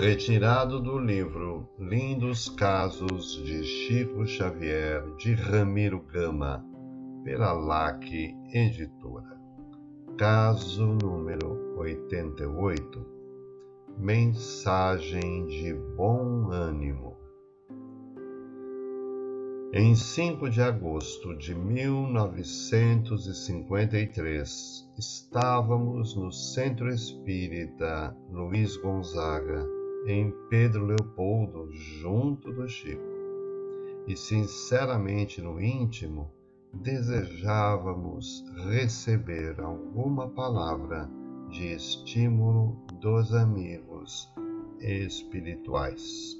Retirado do livro Lindos Casos de Chico Xavier, de Ramiro Gama, pela LAC Editora. Caso número 88 Mensagem de bom ânimo. Em 5 de agosto de 1953, estávamos no Centro Espírita Luiz Gonzaga, em Pedro Leopoldo, junto do Chico. E sinceramente no íntimo, desejávamos receber alguma palavra de estímulo dos amigos espirituais.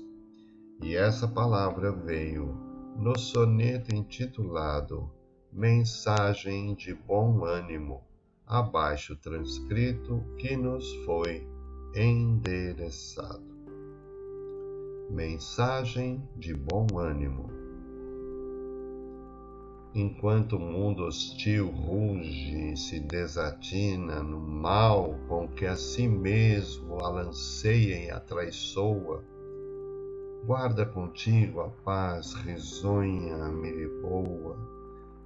E essa palavra veio no soneto intitulado Mensagem de Bom Ânimo, abaixo transcrito que nos foi endereçado. Mensagem de bom ânimo. Enquanto o mundo hostil ruge e se desatina no mal com que a si mesmo alanceia e atraiçoa, Guarda contigo a paz risonha, miriboa,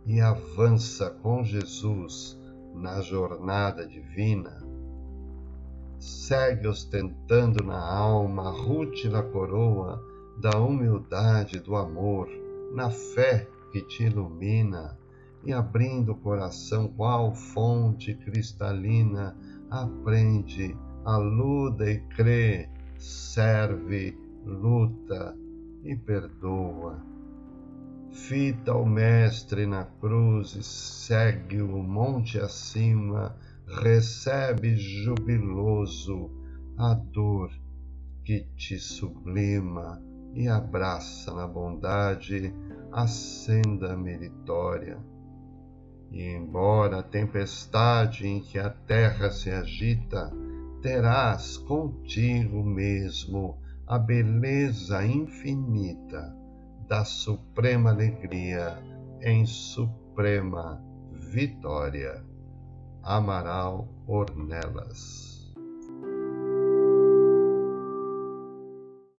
e avança com Jesus na jornada divina. Segue ostentando na alma a rútila coroa da humildade do amor, na fé que te ilumina, e abrindo o coração qual fonte cristalina, aprende, aluda e crê, serve luta e perdoa. Fita o Mestre na cruz e segue o monte acima, recebe jubiloso a dor que te sublima e abraça na bondade a senda meritória. E embora a tempestade em que a terra se agita, terás contigo mesmo a beleza infinita da suprema alegria em suprema vitória. Amaral Ornelas